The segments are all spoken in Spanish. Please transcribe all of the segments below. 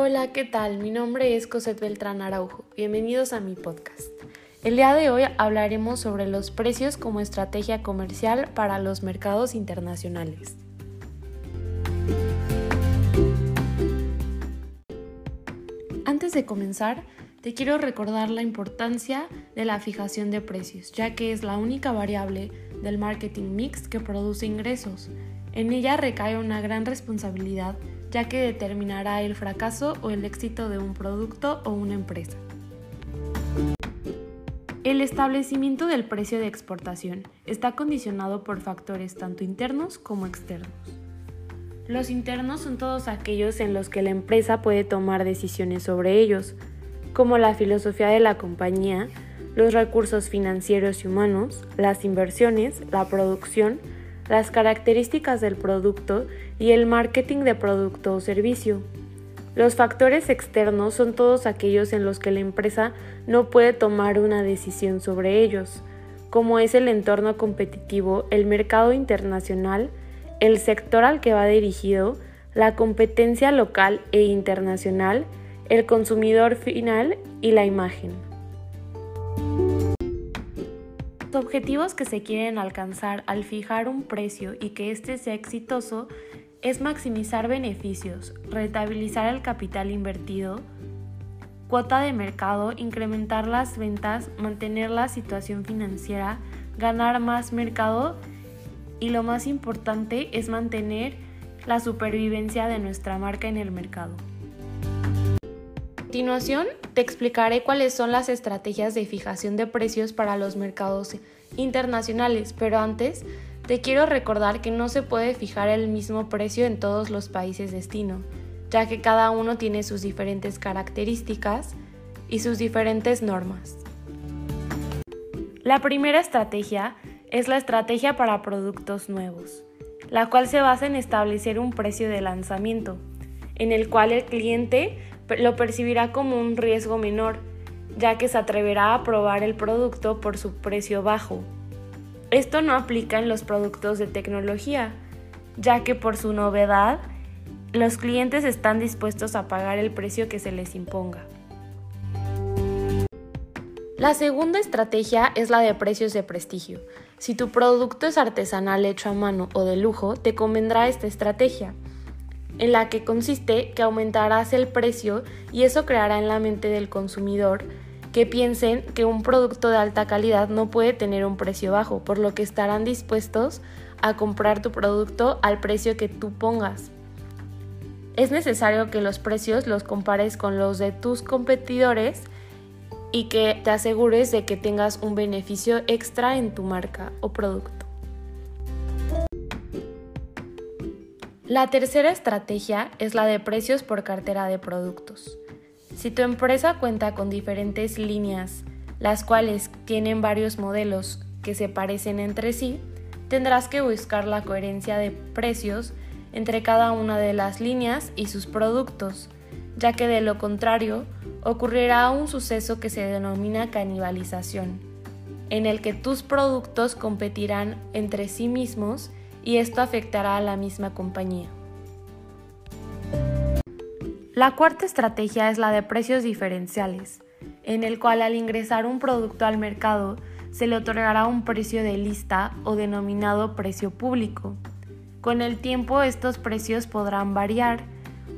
Hola, ¿qué tal? Mi nombre es Cosette Beltrán Araujo. Bienvenidos a mi podcast. El día de hoy hablaremos sobre los precios como estrategia comercial para los mercados internacionales. Antes de comenzar, te quiero recordar la importancia de la fijación de precios, ya que es la única variable del marketing mix que produce ingresos. En ella recae una gran responsabilidad, ya que determinará el fracaso o el éxito de un producto o una empresa. El establecimiento del precio de exportación está condicionado por factores tanto internos como externos. Los internos son todos aquellos en los que la empresa puede tomar decisiones sobre ellos, como la filosofía de la compañía, los recursos financieros y humanos, las inversiones, la producción, las características del producto y el marketing de producto o servicio. Los factores externos son todos aquellos en los que la empresa no puede tomar una decisión sobre ellos, como es el entorno competitivo, el mercado internacional, el sector al que va dirigido, la competencia local e internacional, el consumidor final y la imagen. Objetivos que se quieren alcanzar al fijar un precio y que éste sea exitoso es maximizar beneficios, rentabilizar el capital invertido, cuota de mercado, incrementar las ventas, mantener la situación financiera, ganar más mercado y lo más importante es mantener la supervivencia de nuestra marca en el mercado. Continuación, te explicaré cuáles son las estrategias de fijación de precios para los mercados internacionales, pero antes te quiero recordar que no se puede fijar el mismo precio en todos los países destino, ya que cada uno tiene sus diferentes características y sus diferentes normas. La primera estrategia es la estrategia para productos nuevos, la cual se basa en establecer un precio de lanzamiento, en el cual el cliente lo percibirá como un riesgo menor, ya que se atreverá a probar el producto por su precio bajo esto no aplica en los productos de tecnología, ya que por su novedad, los clientes están dispuestos a pagar el precio que se les imponga. La segunda estrategia es la de precios de prestigio. Si tu producto es artesanal hecho a mano o de lujo, te convendrá esta estrategia, en la que consiste que aumentarás el precio y eso creará en la mente del consumidor que piensen que un producto de alta calidad no puede tener un precio bajo, por lo que estarán dispuestos a comprar tu producto al precio que tú pongas. Es necesario que los precios los compares con los de tus competidores y que te asegures de que tengas un beneficio extra en tu marca o producto. La tercera estrategia es la de precios por cartera de productos. Si tu empresa cuenta con diferentes líneas, las cuales tienen varios modelos que se parecen entre sí, tendrás que buscar la coherencia de precios entre cada una de las líneas y sus productos, ya que de lo contrario ocurrirá un suceso que se denomina canibalización, en el que tus productos competirán entre sí mismos y esto afectará a la misma compañía. La cuarta estrategia es la de precios diferenciales, en el cual al ingresar un producto al mercado se le otorgará un precio de lista o denominado precio público. Con el tiempo estos precios podrán variar,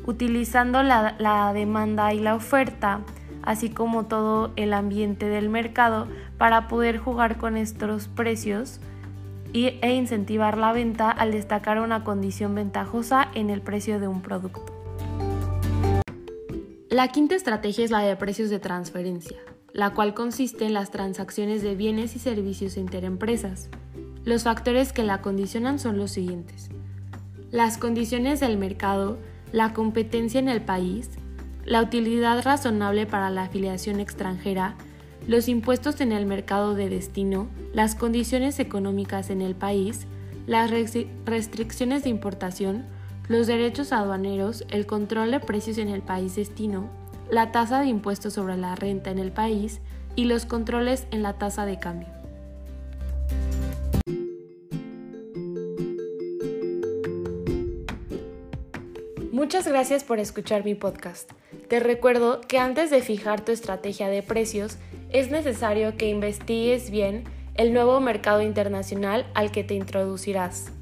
utilizando la, demanda y la oferta, así como todo el ambiente del mercado, para poder jugar con estos precios e incentivar la venta al destacar una condición ventajosa en el precio de un producto. La quinta estrategia es la de precios de transferencia, la cual consiste en las transacciones de bienes y servicios interempresas. Los factores que la condicionan son los siguientes. Las condiciones del mercado, la competencia en el país, la utilidad razonable para la afiliación extranjera, los impuestos en el mercado de destino, las condiciones económicas en el país, las restricciones de importación, los derechos aduaneros, el control de precios en el país destino, la tasa de impuestos sobre la renta en el país y los controles en la tasa de cambio. Muchas gracias por escuchar mi podcast. Te recuerdo que antes de fijar tu estrategia de precios, es necesario que investigues bien el nuevo mercado internacional al que te introducirás.